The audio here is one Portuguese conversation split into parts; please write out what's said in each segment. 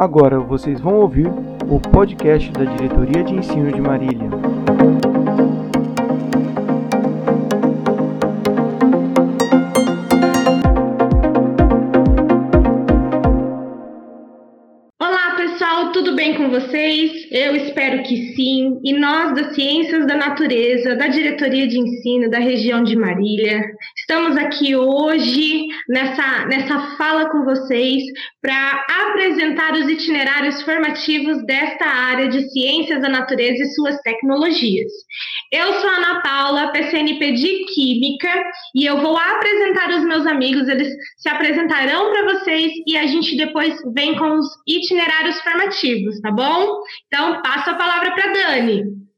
Agora vocês vão ouvir o podcast da Diretoria de Ensino de Marília. Olá pessoal, tudo bem com vocês? Eu espero que sim. E nós, das Ciências da Natureza, da Diretoria de Ensino da região de Marília, estamos aqui hoje nessa, nessa fala com vocês para apresentar os itinerários formativos desta área de Ciências da Natureza e suas tecnologias. Eu sou a Ana Paula, PCNP de Química, e eu vou apresentar os meus amigos, eles se apresentarão para vocês e a gente depois vem com os itinerários formativos, tá bom? Então, passo a palavra para Dani.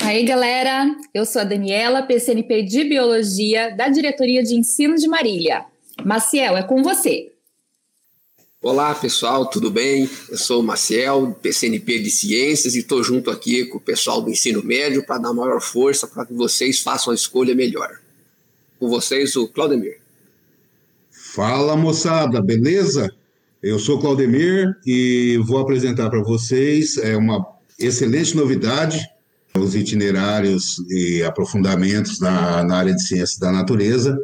Aí, galera, eu sou a Daniela, PCNP de Biologia, da Diretoria de Ensino de Marília. Maciel, é com você. Olá, pessoal, tudo bem? Eu sou o Maciel, PCNP de Ciências, e estou junto aqui com o pessoal do ensino médio para dar maior força para que vocês façam a escolha melhor. Com vocês, o Claudemir. Fala, moçada, beleza? Eu sou Claudemir e vou apresentar para vocês é, uma excelente novidade os itinerários e aprofundamentos na, na área de ciências da natureza.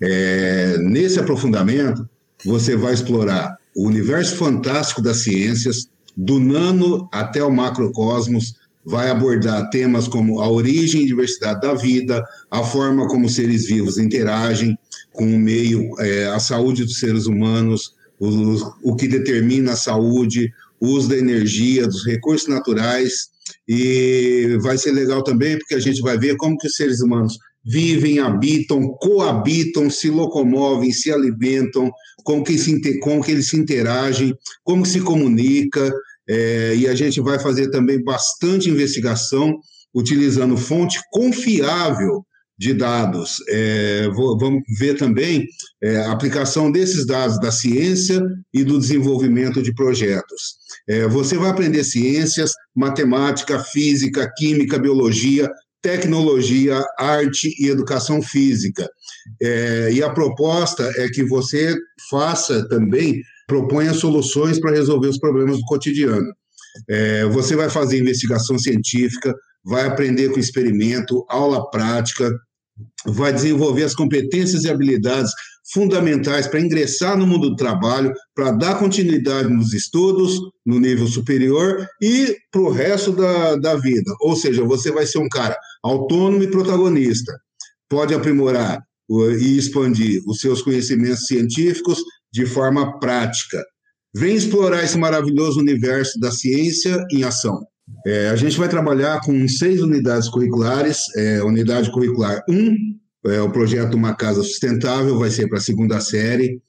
É, nesse aprofundamento, você vai explorar o universo fantástico das ciências, do nano até o macrocosmos, vai abordar temas como a origem e diversidade da vida, a forma como seres vivos interagem com o meio, é, a saúde dos seres humanos, o, o que determina a saúde, o uso da energia, dos recursos naturais e vai ser legal também porque a gente vai ver como que os seres humanos vivem, habitam, coabitam, se locomovem, se alimentam, como que, se, como que eles se interagem, como se comunica, é, e a gente vai fazer também bastante investigação utilizando fonte confiável de dados. É, vou, vamos ver também é, a aplicação desses dados da ciência e do desenvolvimento de projetos. É, você vai aprender ciências, matemática, física, química, biologia, tecnologia, arte e educação física. É, e a proposta é que você faça também, proponha soluções para resolver os problemas do cotidiano. É, você vai fazer investigação científica, vai aprender com experimento, aula prática, vai desenvolver as competências e habilidades fundamentais para ingressar no mundo do trabalho, para dar continuidade nos estudos, no nível superior e para o resto da, da vida. Ou seja, você vai ser um cara autônomo e protagonista. Pode aprimorar e expandir os seus conhecimentos científicos de forma prática. Vem explorar esse maravilhoso universo da ciência em ação. É, a gente vai trabalhar com seis unidades curriculares. É, unidade curricular 1, é, o projeto Uma Casa Sustentável, vai ser para a segunda série.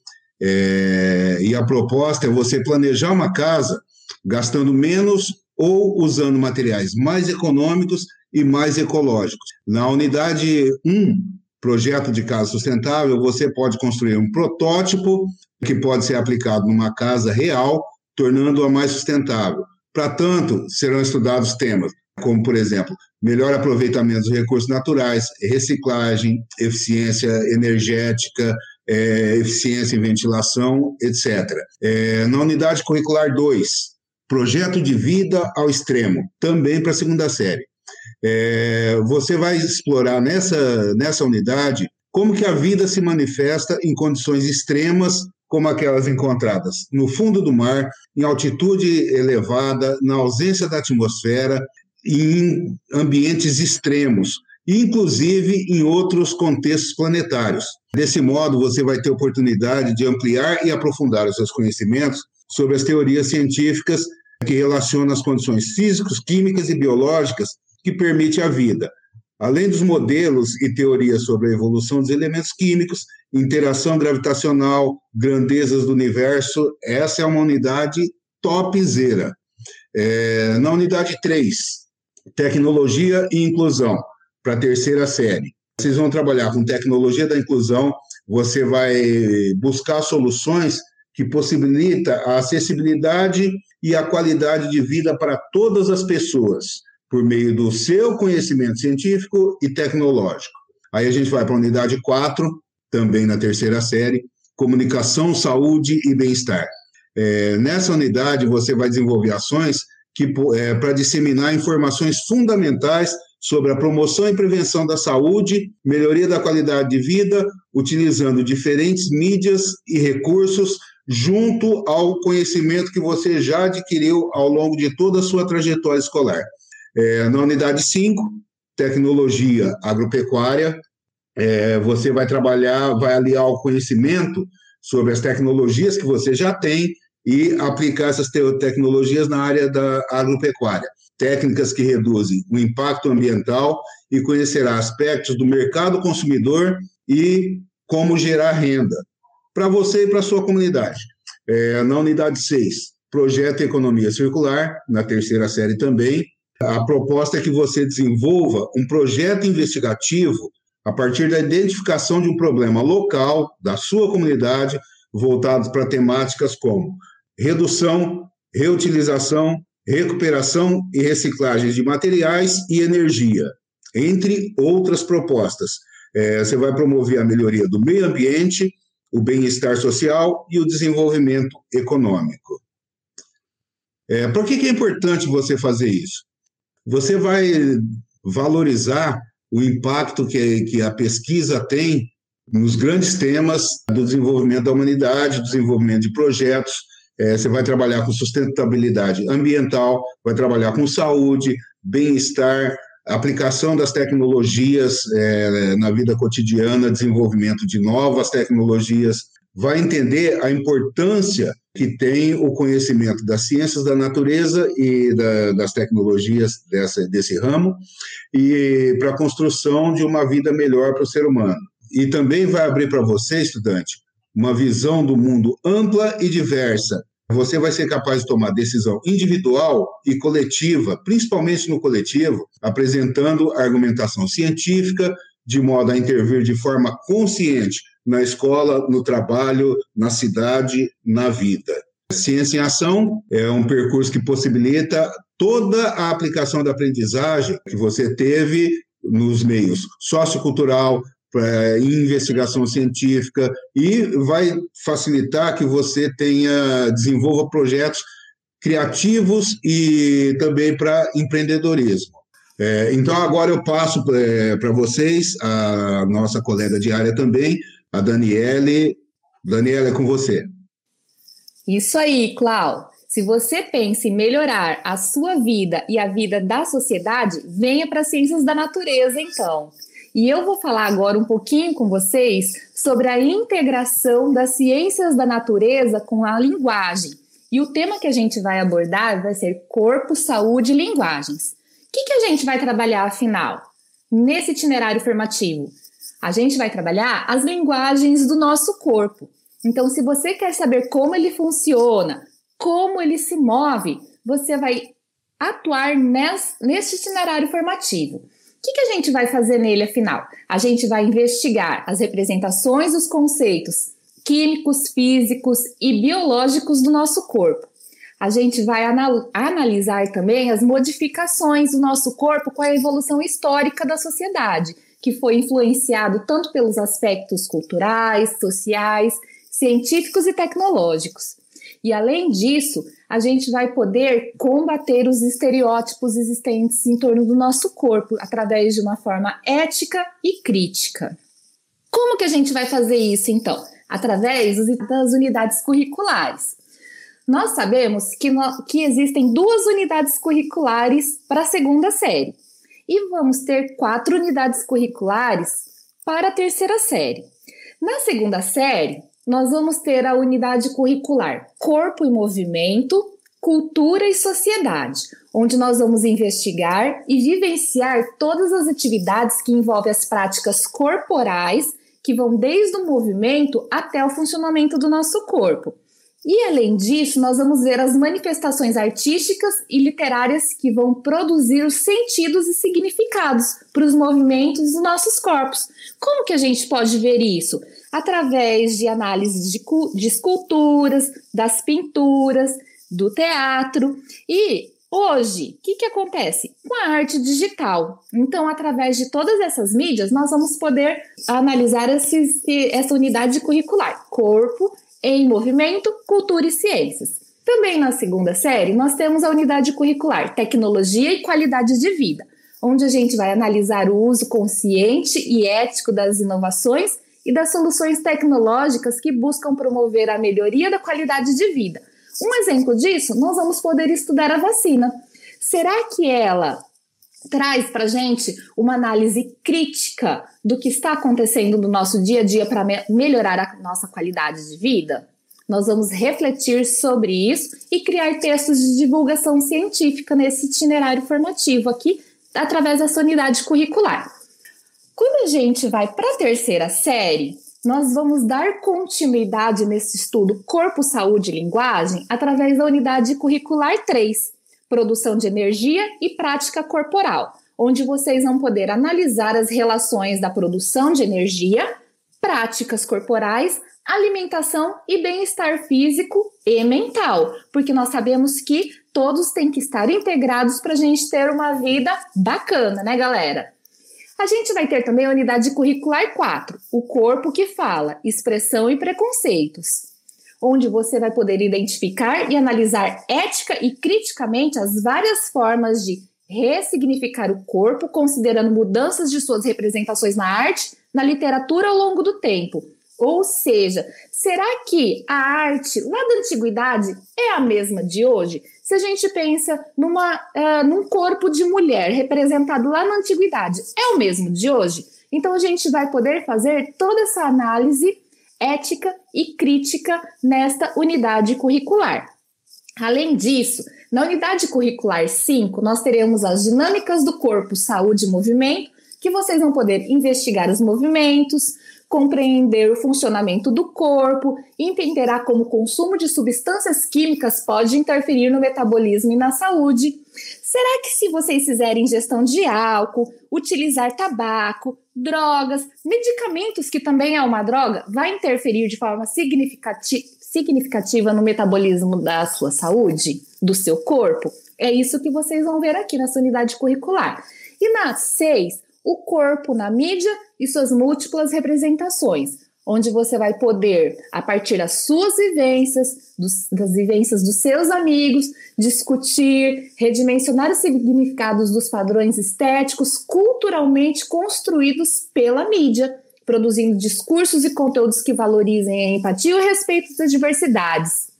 É, e a proposta é você planejar uma casa gastando menos ou usando materiais mais econômicos e mais ecológicos. Na unidade 1, projeto de casa sustentável, você pode construir um protótipo que pode ser aplicado numa casa real, tornando-a mais sustentável. Para tanto, serão estudados temas como, por exemplo, melhor aproveitamento dos recursos naturais, reciclagem, eficiência energética, é, eficiência em ventilação, etc. É, na unidade curricular 2, projeto de vida ao extremo, também para a segunda série. É, você vai explorar nessa, nessa unidade como que a vida se manifesta em condições extremas como aquelas encontradas no fundo do mar, em altitude elevada, na ausência da atmosfera, em ambientes extremos, inclusive em outros contextos planetários. Desse modo, você vai ter oportunidade de ampliar e aprofundar os seus conhecimentos sobre as teorias científicas que relacionam as condições físicas, químicas e biológicas que permitem a vida, além dos modelos e teorias sobre a evolução dos elementos químicos, interação gravitacional, grandezas do universo, essa é uma unidade topzera. É, na unidade 3, tecnologia e inclusão, para a terceira série. Vocês vão trabalhar com tecnologia da inclusão, você vai buscar soluções que possibilita a acessibilidade e a qualidade de vida para todas as pessoas por meio do seu conhecimento científico e tecnológico. Aí a gente vai para a unidade 4, também na terceira série, comunicação, saúde e bem-estar. É, nessa unidade, você vai desenvolver ações que é, para disseminar informações fundamentais sobre a promoção e prevenção da saúde, melhoria da qualidade de vida, utilizando diferentes mídias e recursos junto ao conhecimento que você já adquiriu ao longo de toda a sua trajetória escolar. É, na unidade 5, tecnologia agropecuária, é, você vai trabalhar, vai aliar o conhecimento sobre as tecnologias que você já tem e aplicar essas tecnologias na área da agropecuária. Técnicas que reduzem o impacto ambiental e conhecerá aspectos do mercado consumidor e como gerar renda para você e para sua comunidade. É, na unidade 6, projeto Economia Circular, na terceira série também, a proposta é que você desenvolva um projeto investigativo a partir da identificação de um problema local da sua comunidade, voltado para temáticas como redução, reutilização, recuperação e reciclagem de materiais e energia, entre outras propostas. É, você vai promover a melhoria do meio ambiente, o bem-estar social e o desenvolvimento econômico. É, por que, que é importante você fazer isso? Você vai valorizar o impacto que, que a pesquisa tem nos grandes temas do desenvolvimento da humanidade, desenvolvimento de projetos. É, você vai trabalhar com sustentabilidade ambiental, vai trabalhar com saúde, bem-estar, aplicação das tecnologias é, na vida cotidiana, desenvolvimento de novas tecnologias, vai entender a importância que tem o conhecimento das ciências da natureza e da, das tecnologias dessa, desse ramo e para a construção de uma vida melhor para o ser humano. E também vai abrir para você, estudante, uma visão do mundo ampla e diversa, você vai ser capaz de tomar decisão individual e coletiva, principalmente no coletivo, apresentando argumentação científica, de modo a intervir de forma consciente na escola, no trabalho, na cidade, na vida. Ciência em Ação é um percurso que possibilita toda a aplicação da aprendizagem que você teve nos meios sociocultural, em investigação científica e vai facilitar que você tenha desenvolva projetos criativos e também para empreendedorismo. É, então agora eu passo é, para vocês a nossa colega de área também, a Daniele. Daniela, é com você. Isso aí, Clau. Se você pensa em melhorar a sua vida e a vida da sociedade, venha para Ciências da Natureza, então. E eu vou falar agora um pouquinho com vocês sobre a integração das ciências da natureza com a linguagem. E o tema que a gente vai abordar vai ser corpo, saúde e linguagens. O que, que a gente vai trabalhar, afinal, nesse itinerário formativo? A gente vai trabalhar as linguagens do nosso corpo. Então, se você quer saber como ele funciona, como ele se move, você vai atuar nesse itinerário formativo que, que a gente vai fazer nele, afinal? A gente vai investigar as representações dos conceitos químicos, físicos e biológicos do nosso corpo. A gente vai anal analisar também as modificações do nosso corpo com a evolução histórica da sociedade, que foi influenciado tanto pelos aspectos culturais, sociais, científicos e tecnológicos. E além disso, a gente vai poder combater os estereótipos existentes em torno do nosso corpo através de uma forma ética e crítica. Como que a gente vai fazer isso então? Através das unidades curriculares. Nós sabemos que, no, que existem duas unidades curriculares para a segunda série e vamos ter quatro unidades curriculares para a terceira série. Na segunda série, nós vamos ter a unidade curricular Corpo e Movimento, Cultura e Sociedade, onde nós vamos investigar e vivenciar todas as atividades que envolvem as práticas corporais, que vão desde o movimento até o funcionamento do nosso corpo. E além disso, nós vamos ver as manifestações artísticas e literárias que vão produzir os sentidos e significados para os movimentos dos nossos corpos. Como que a gente pode ver isso? Através de análise de, de esculturas, das pinturas, do teatro e Hoje, o que, que acontece? Com a arte digital. Então, através de todas essas mídias, nós vamos poder analisar essa unidade curricular: corpo em movimento, cultura e ciências. Também na segunda série, nós temos a unidade curricular Tecnologia e Qualidade de Vida, onde a gente vai analisar o uso consciente e ético das inovações e das soluções tecnológicas que buscam promover a melhoria da qualidade de vida. Um exemplo disso, nós vamos poder estudar a vacina. Será que ela traz para gente uma análise crítica do que está acontecendo no nosso dia a dia para me melhorar a nossa qualidade de vida? Nós vamos refletir sobre isso e criar textos de divulgação científica nesse itinerário formativo aqui, através dessa unidade curricular. Quando a gente vai para a terceira série, nós vamos dar continuidade nesse estudo Corpo, Saúde e Linguagem através da unidade curricular 3, Produção de Energia e Prática Corporal, onde vocês vão poder analisar as relações da produção de energia, práticas corporais, alimentação e bem-estar físico e mental, porque nós sabemos que todos têm que estar integrados para a gente ter uma vida bacana, né, galera? A gente vai ter também a unidade curricular 4, o corpo que fala, expressão e preconceitos, onde você vai poder identificar e analisar ética e criticamente as várias formas de ressignificar o corpo, considerando mudanças de suas representações na arte, na literatura ao longo do tempo, ou seja, será que a arte lá da antiguidade é a mesma de hoje? Se a gente pensa numa, uh, num corpo de mulher representado lá na antiguidade, é o mesmo de hoje? Então a gente vai poder fazer toda essa análise ética e crítica nesta unidade curricular. Além disso, na unidade curricular 5, nós teremos as dinâmicas do corpo, saúde e movimento, que vocês vão poder investigar os movimentos, compreender o funcionamento do corpo, entenderá como o consumo de substâncias químicas pode interferir no metabolismo e na saúde. Será que se vocês fizerem ingestão de álcool, utilizar tabaco, drogas, medicamentos, que também é uma droga, vai interferir de forma significati significativa no metabolismo da sua saúde, do seu corpo? É isso que vocês vão ver aqui nessa unidade curricular. E na 6, o corpo na mídia e suas múltiplas representações, onde você vai poder, a partir das suas vivências, dos, das vivências dos seus amigos, discutir, redimensionar os significados dos padrões estéticos culturalmente construídos pela mídia, produzindo discursos e conteúdos que valorizem a empatia e o respeito das diversidades.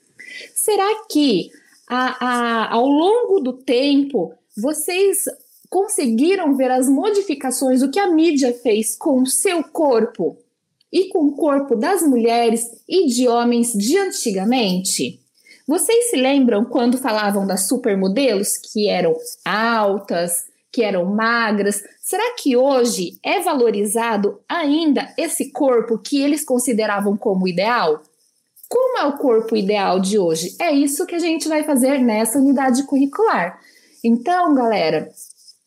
Será que a, a, ao longo do tempo vocês conseguiram ver as modificações, o que a mídia fez com o seu corpo e com o corpo das mulheres e de homens de antigamente? Vocês se lembram quando falavam das supermodelos que eram altas, que eram magras? Será que hoje é valorizado ainda esse corpo que eles consideravam como ideal? Como é o corpo ideal de hoje? É isso que a gente vai fazer nessa unidade curricular. Então, galera,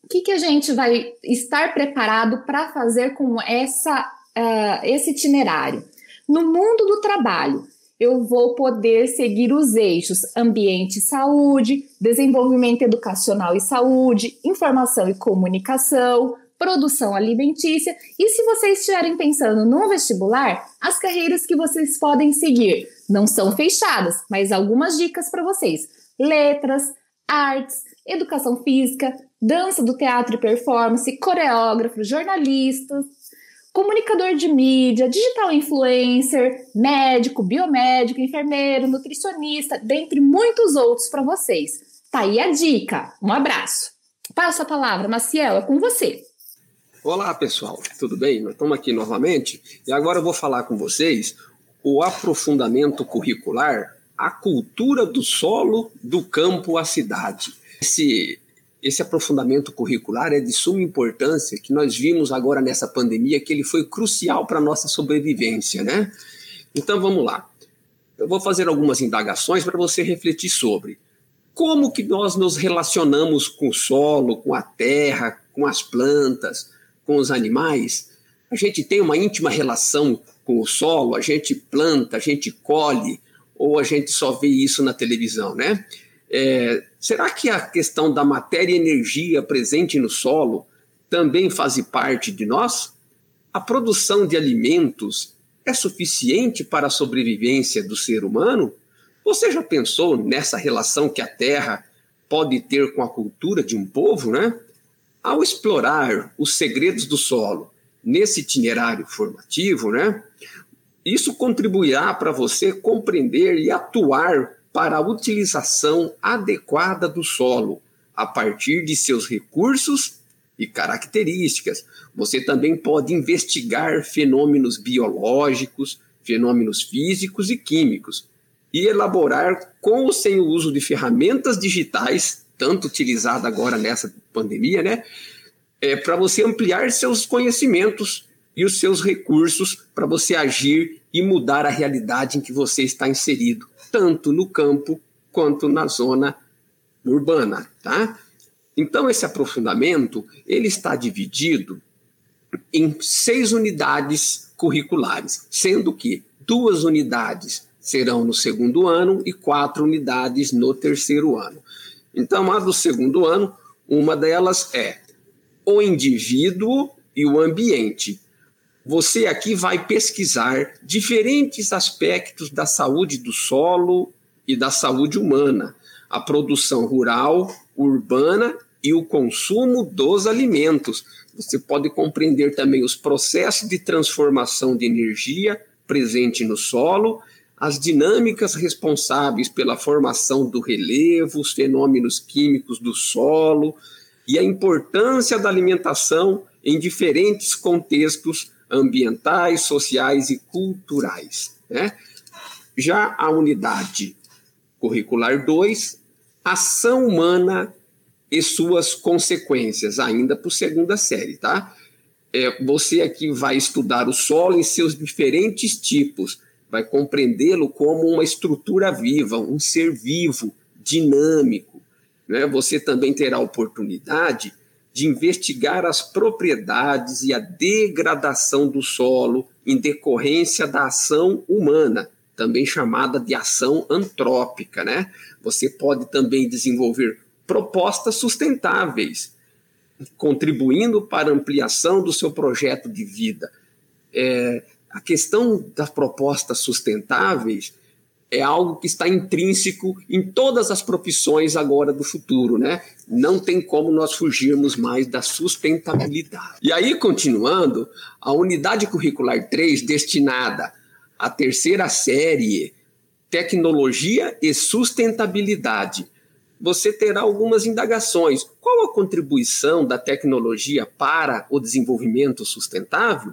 o que, que a gente vai estar preparado para fazer com essa, uh, esse itinerário? No mundo do trabalho, eu vou poder seguir os eixos ambiente e saúde, desenvolvimento educacional e saúde, informação e comunicação, produção alimentícia. E se vocês estiverem pensando no vestibular, as carreiras que vocês podem seguir não são fechadas, mas algumas dicas para vocês: letras, artes, educação física, dança do teatro e performance, coreógrafo, jornalistas, comunicador de mídia, digital influencer, médico, biomédico, enfermeiro, nutricionista, dentre muitos outros para vocês. Tá aí a dica. Um abraço. Passo a palavra, Maciel, é com você. Olá, pessoal. Tudo bem? Nós estamos aqui novamente e agora eu vou falar com vocês o aprofundamento curricular, a cultura do solo, do campo à cidade. Esse esse aprofundamento curricular é de suma importância, que nós vimos agora nessa pandemia que ele foi crucial para a nossa sobrevivência, né? Então vamos lá. Eu vou fazer algumas indagações para você refletir sobre como que nós nos relacionamos com o solo, com a terra, com as plantas, com os animais. A gente tem uma íntima relação com o solo, a gente planta, a gente colhe, ou a gente só vê isso na televisão, né? É, será que a questão da matéria e energia presente no solo também faz parte de nós? A produção de alimentos é suficiente para a sobrevivência do ser humano? Você já pensou nessa relação que a Terra pode ter com a cultura de um povo, né? Ao explorar os segredos do solo nesse itinerário formativo, né? Isso contribuirá para você compreender e atuar para a utilização adequada do solo a partir de seus recursos e características. Você também pode investigar fenômenos biológicos, fenômenos físicos e químicos e elaborar com ou sem o uso de ferramentas digitais, tanto utilizada agora nessa pandemia, né? É, para você ampliar seus conhecimentos e os seus recursos para você agir e mudar a realidade em que você está inserido, tanto no campo quanto na zona urbana, tá? Então, esse aprofundamento ele está dividido em seis unidades curriculares, sendo que duas unidades serão no segundo ano e quatro unidades no terceiro ano. Então, a do segundo ano, uma delas é o indivíduo e o ambiente. Você aqui vai pesquisar diferentes aspectos da saúde do solo e da saúde humana, a produção rural, urbana e o consumo dos alimentos. Você pode compreender também os processos de transformação de energia presente no solo, as dinâmicas responsáveis pela formação do relevo, os fenômenos químicos do solo e a importância da alimentação em diferentes contextos ambientais, sociais e culturais. Né? Já a unidade curricular 2, ação humana e suas consequências, ainda por segunda série, tá? É, você aqui vai estudar o solo em seus diferentes tipos, vai compreendê-lo como uma estrutura viva, um ser vivo, dinâmico. Né? Você também terá a oportunidade de investigar as propriedades e a degradação do solo em decorrência da ação humana, também chamada de ação antrópica. Né? Você pode também desenvolver propostas sustentáveis, contribuindo para a ampliação do seu projeto de vida. É, a questão das propostas sustentáveis é algo que está intrínseco em todas as profissões agora do futuro, né? Não tem como nós fugirmos mais da sustentabilidade. E aí, continuando, a unidade curricular 3, destinada à terceira série, Tecnologia e Sustentabilidade, você terá algumas indagações. Qual a contribuição da tecnologia para o desenvolvimento sustentável?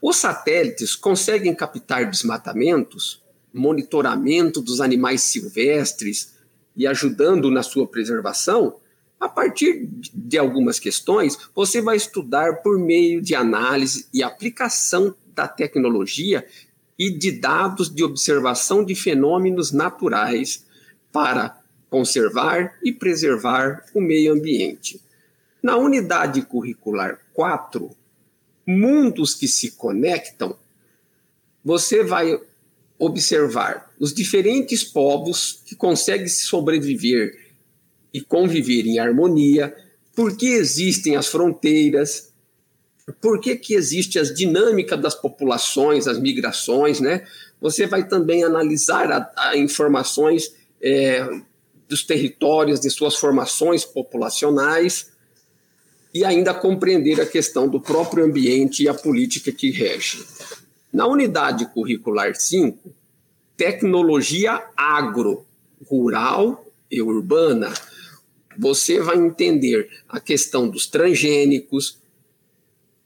Os satélites conseguem captar desmatamentos, monitoramento dos animais silvestres e ajudando na sua preservação? A partir de algumas questões, você vai estudar por meio de análise e aplicação da tecnologia e de dados de observação de fenômenos naturais para conservar e preservar o meio ambiente. Na unidade curricular 4, Mundos que se conectam, você vai observar os diferentes povos que conseguem sobreviver e conviver em harmonia, por que existem as fronteiras, por que, que existe as dinâmicas das populações, as migrações, né? Você vai também analisar a, a informações é, dos territórios, de suas formações populacionais e ainda compreender a questão do próprio ambiente e a política que rege. Na unidade curricular 5, tecnologia agro, rural e urbana, você vai entender a questão dos transgênicos,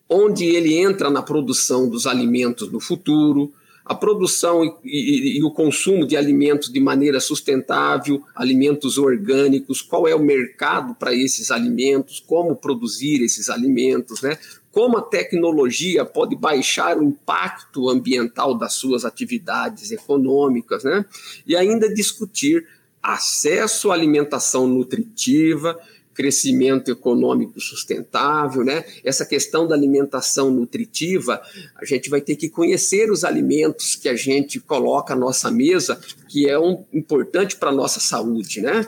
onde ele entra na produção dos alimentos no futuro, a produção e, e, e, o consumo de alimentos de maneira sustentável, alimentos orgânicos, qual é o mercado para esses alimentos, como produzir esses alimentos, né? como a tecnologia pode baixar o impacto ambiental das suas atividades econômicas, né? e ainda discutir acesso à alimentação nutritiva, crescimento econômico sustentável, né? Essa questão da alimentação nutritiva, a gente vai ter que conhecer os alimentos que a gente coloca à nossa mesa, que é um, importante para a nossa saúde, né?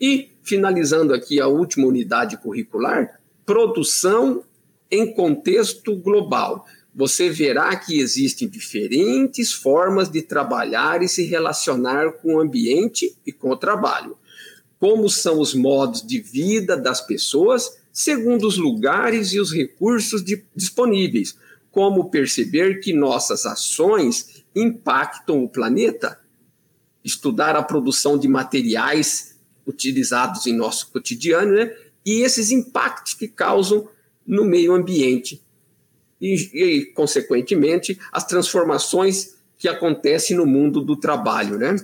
E finalizando aqui a última unidade curricular, produção em contexto global. você verá que existem diferentes formas de trabalhar e se relacionar com o ambiente e com o trabalho. Como são os modos de vida das pessoas, segundo os lugares e os recursos de, disponíveis. Como perceber que nossas ações impactam o planeta. Estudar a produção de materiais utilizados em nosso cotidiano, né? E esses impactos que causam no meio ambiente e, e, consequentemente, as transformações que acontecem no mundo do trabalho, né?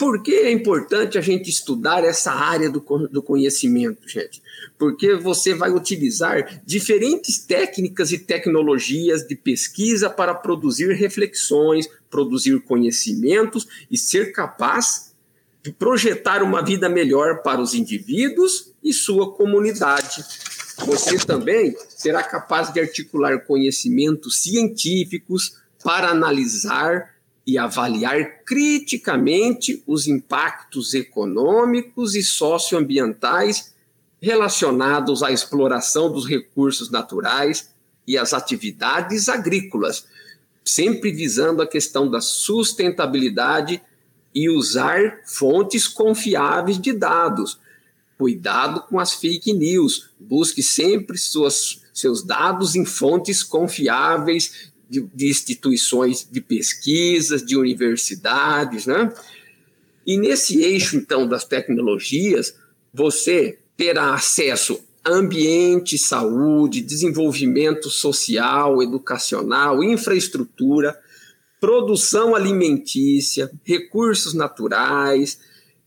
Por que é importante a gente estudar essa área do, do conhecimento, gente? Porque você vai utilizar diferentes técnicas e tecnologias de pesquisa para produzir reflexões, produzir conhecimentos e ser capaz de projetar uma vida melhor para os indivíduos e sua comunidade. Você também será capaz de articular conhecimentos científicos para analisar e avaliar criticamente os impactos econômicos e socioambientais relacionados à exploração dos recursos naturais e às atividades agrícolas, sempre visando a questão da sustentabilidade e usar fontes confiáveis de dados Cuidado com as fake news. Busque sempre suas, seus dados em fontes confiáveis de, de instituições de pesquisas, de universidades, né? E nesse eixo, então, das tecnologias, você terá acesso a ambiente, saúde, desenvolvimento social, educacional, infraestrutura, produção alimentícia, recursos naturais.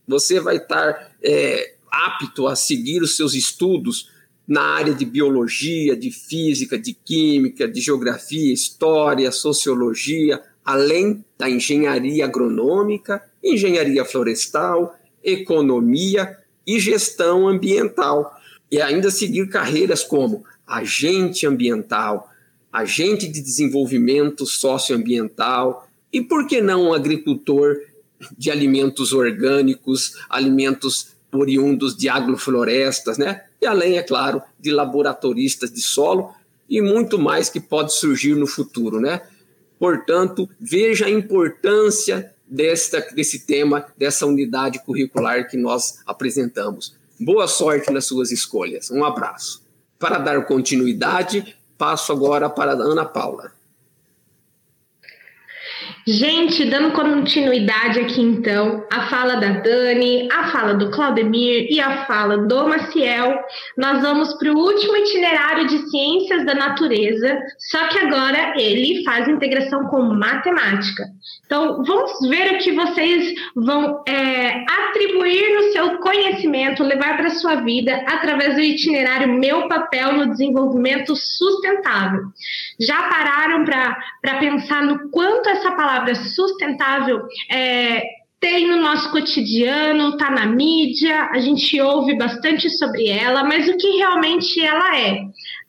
Você vai estar é, apto a seguir os seus estudos na área de biologia, de física, de química, de geografia, história, sociologia, além da engenharia agronômica, engenharia florestal, economia e gestão ambiental. E ainda seguir carreiras como agente ambiental, agente de desenvolvimento socioambiental e, por que não, um agricultor de alimentos orgânicos, alimentos oriundos de agroflorestas, né? E além, é claro, de laboratoristas de solo e muito mais que pode surgir no futuro, né? Portanto, veja a importância desta, desse tema, dessa unidade curricular que nós apresentamos. Boa sorte nas suas escolhas. Um abraço. Para dar continuidade, passo agora para a Ana Paula. Gente, dando continuidade aqui então, a fala da Dani, a fala do Claudemir e a fala do Maciel, nós vamos para o último itinerário de ciências da natureza, só que agora ele faz integração com matemática. Então, vamos ver o que vocês vão é, atribuir no seu conhecimento, levar para a sua vida através do itinerário Meu Papel no Desenvolvimento Sustentável. Já pararam para pensar no quanto essa palavra sustentável é, tem no nosso cotidiano, está na mídia, a gente ouve bastante sobre ela, mas o que realmente ela é?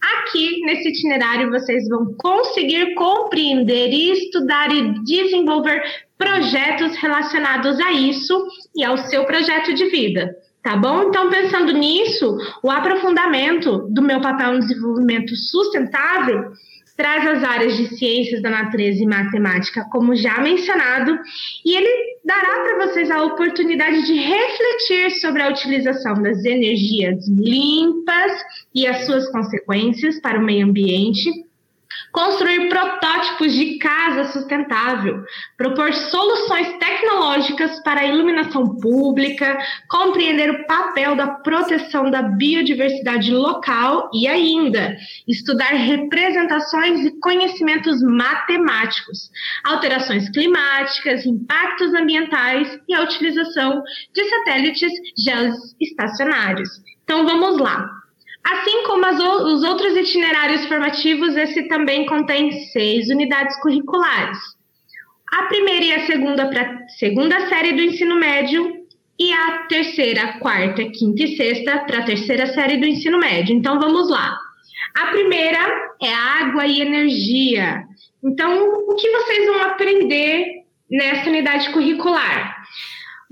Aqui nesse itinerário vocês vão conseguir compreender, estudar e desenvolver projetos relacionados a isso e ao seu projeto de vida. Tá bom? Então, pensando nisso, o aprofundamento do meu papel no desenvolvimento sustentável traz as áreas de ciências da natureza e matemática, como já mencionado, e ele dará para vocês a oportunidade de refletir sobre a utilização das energias limpas e as suas consequências para o meio ambiente construir protótipos de casa sustentável, propor soluções tecnológicas para a iluminação pública, compreender o papel da proteção da biodiversidade local e ainda estudar representações e conhecimentos matemáticos, alterações climáticas, impactos ambientais e a utilização de satélites geoestacionários. Então vamos lá. Assim como os outros itinerários formativos, esse também contém seis unidades curriculares. A primeira e a segunda para segunda série do ensino médio e a terceira, quarta, quinta e sexta para a terceira série do ensino médio. Então vamos lá. A primeira é água e energia. Então, o que vocês vão aprender nessa unidade curricular?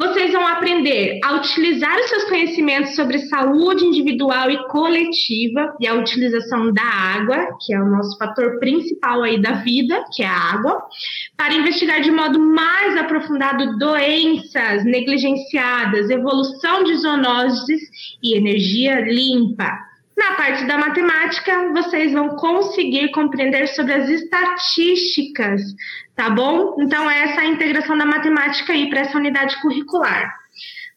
Vocês vão aprender a utilizar os seus conhecimentos sobre saúde individual e coletiva e a utilização da água, que é o nosso fator principal aí da vida, que é a água, para investigar de modo mais aprofundado doenças negligenciadas, evolução de zoonoses e energia limpa. Na parte da matemática, vocês vão conseguir compreender sobre as estatísticas tá bom? Então, essa é a integração da matemática aí para essa unidade curricular.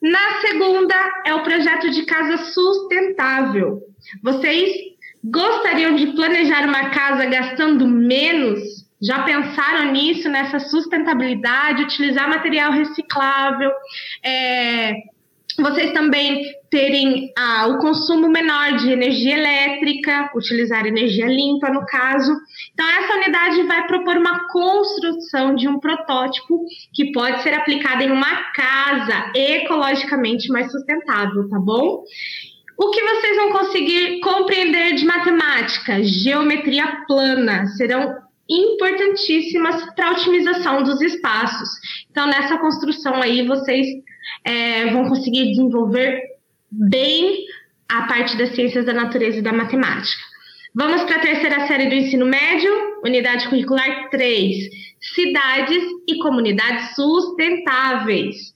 Na segunda, é o projeto de casa sustentável. Vocês gostariam de planejar uma casa gastando menos? Já pensaram nisso, nessa sustentabilidade, utilizar material reciclável, é, vocês também terem ah, o consumo menor de energia elétrica, utilizar energia limpa, no caso. Então, essa unidade vai propor uma construção de um protótipo que pode ser aplicado em uma casa ecologicamente mais sustentável, tá bom? O que vocês vão conseguir compreender de matemática, geometria plana, serão importantíssimas para a otimização dos espaços. Então, nessa construção aí, vocês é, vão conseguir desenvolver bem a parte das ciências da natureza e da matemática. Vamos para a terceira série do ensino médio, unidade curricular 3, cidades e comunidades sustentáveis.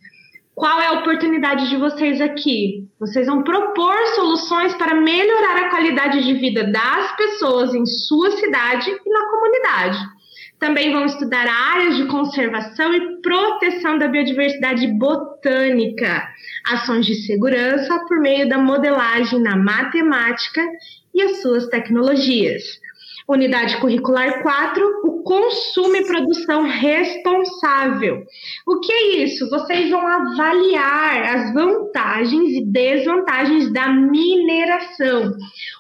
Qual é a oportunidade de vocês aqui? Vocês vão propor soluções para melhorar a qualidade de vida das pessoas em sua cidade e na comunidade. Também vão estudar áreas de conservação e proteção da biodiversidade botânica, ações de segurança por meio da modelagem na matemática e as suas tecnologias. Unidade curricular 4, o consumo e produção responsável. O que é isso? Vocês vão avaliar as vantagens e desvantagens da mineração,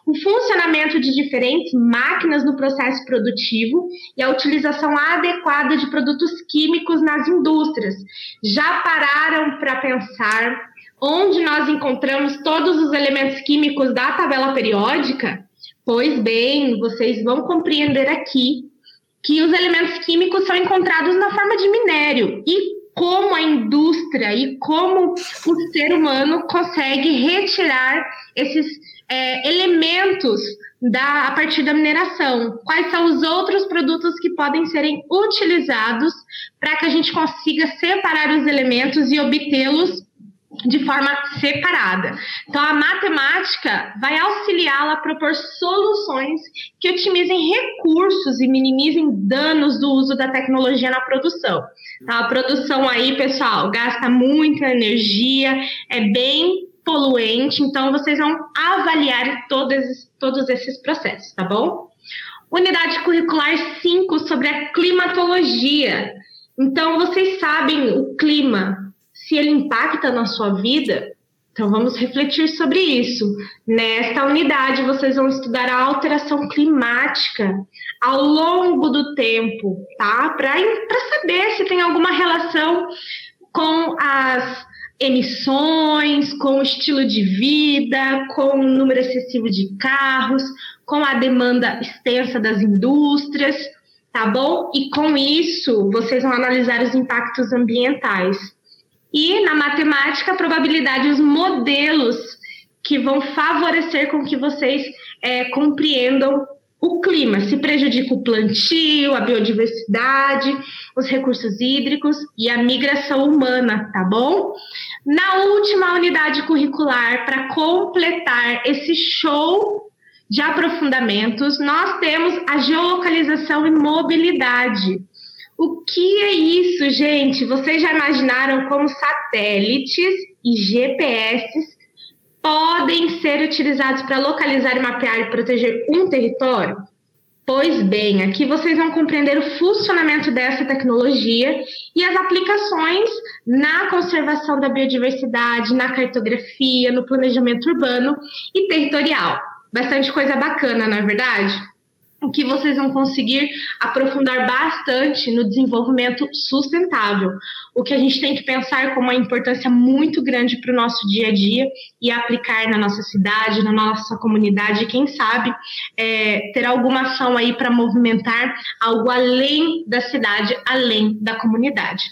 o funcionamento de diferentes máquinas no processo produtivo e a utilização adequada de produtos químicos nas indústrias. Já pararam para pensar onde nós encontramos todos os elementos químicos da tabela periódica? Pois bem, vocês vão compreender aqui que os elementos químicos são encontrados na forma de minério e como a indústria e como o ser humano consegue retirar esses é, elementos da, a partir da mineração. Quais são os outros produtos que podem serem utilizados para que a gente consiga separar os elementos e obtê-los de forma separada. Então, a matemática vai auxiliá-la a propor soluções que otimizem recursos e minimizem danos do uso da tecnologia na produção. Então, a produção aí, pessoal, gasta muita energia, é bem poluente, então vocês vão avaliar todos, todos esses processos, tá bom? Unidade curricular 5 sobre a climatologia. Então, vocês sabem o clima, se ele impacta na sua vida, então vamos refletir sobre isso. Nesta unidade, vocês vão estudar a alteração climática ao longo do tempo, tá? Para saber se tem alguma relação com as emissões, com o estilo de vida, com o número excessivo de carros, com a demanda extensa das indústrias, tá bom? E com isso, vocês vão analisar os impactos ambientais. E na matemática, probabilidade, os modelos que vão favorecer com que vocês é, compreendam o clima, se prejudica o plantio, a biodiversidade, os recursos hídricos e a migração humana, tá bom? Na última unidade curricular, para completar esse show de aprofundamentos, nós temos a geolocalização e mobilidade. O que é isso, gente? Vocês já imaginaram como satélites e GPS podem ser utilizados para localizar, mapear e proteger um território? Pois bem, aqui vocês vão compreender o funcionamento dessa tecnologia e as aplicações na conservação da biodiversidade, na cartografia, no planejamento urbano e territorial. Bastante coisa bacana, não é verdade? Que vocês vão conseguir aprofundar bastante no desenvolvimento sustentável. O que a gente tem que pensar como uma importância muito grande para o nosso dia a dia e aplicar na nossa cidade, na nossa comunidade, quem sabe é, ter alguma ação aí para movimentar algo além da cidade, além da comunidade.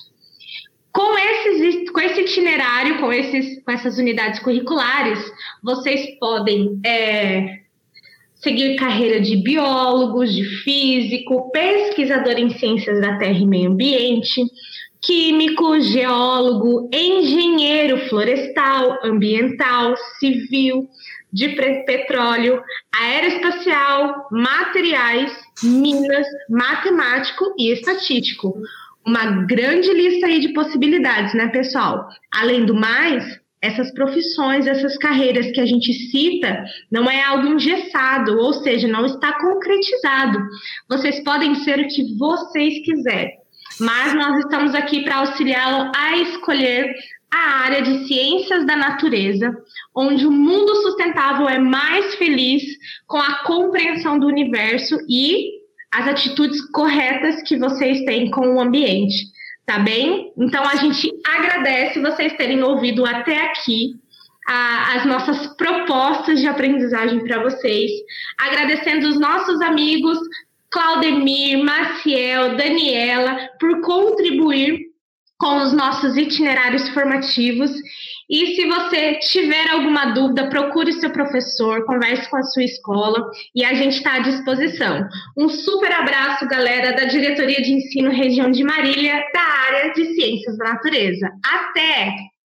Com, esses, com esse itinerário, com, esses, com essas unidades curriculares, vocês podem é, seguir carreira de biólogos, de físico, pesquisador em ciências da terra e meio ambiente, químico, geólogo, engenheiro florestal, ambiental, civil, de petróleo, aeroespacial, materiais, minas, matemático e estatístico uma grande lista aí de possibilidades, né, pessoal? Além do mais, essas profissões, essas carreiras que a gente cita, não é algo engessado, ou seja, não está concretizado. Vocês podem ser o que vocês quiserem, mas nós estamos aqui para auxiliá-lo a escolher a área de ciências da natureza, onde o mundo sustentável é mais feliz com a compreensão do universo e as atitudes corretas que vocês têm com o ambiente, tá bem? Então a gente agradece vocês terem ouvido até aqui a, as nossas propostas de aprendizagem para vocês, agradecendo os nossos amigos Claudemir, Maciel, Daniela por contribuir com os nossos itinerários formativos e se você tiver alguma dúvida, procure seu professor, converse com a sua escola e a gente está à disposição. Um super abraço, galera, da Diretoria de Ensino Região de Marília, da área de Ciências da Natureza. Até!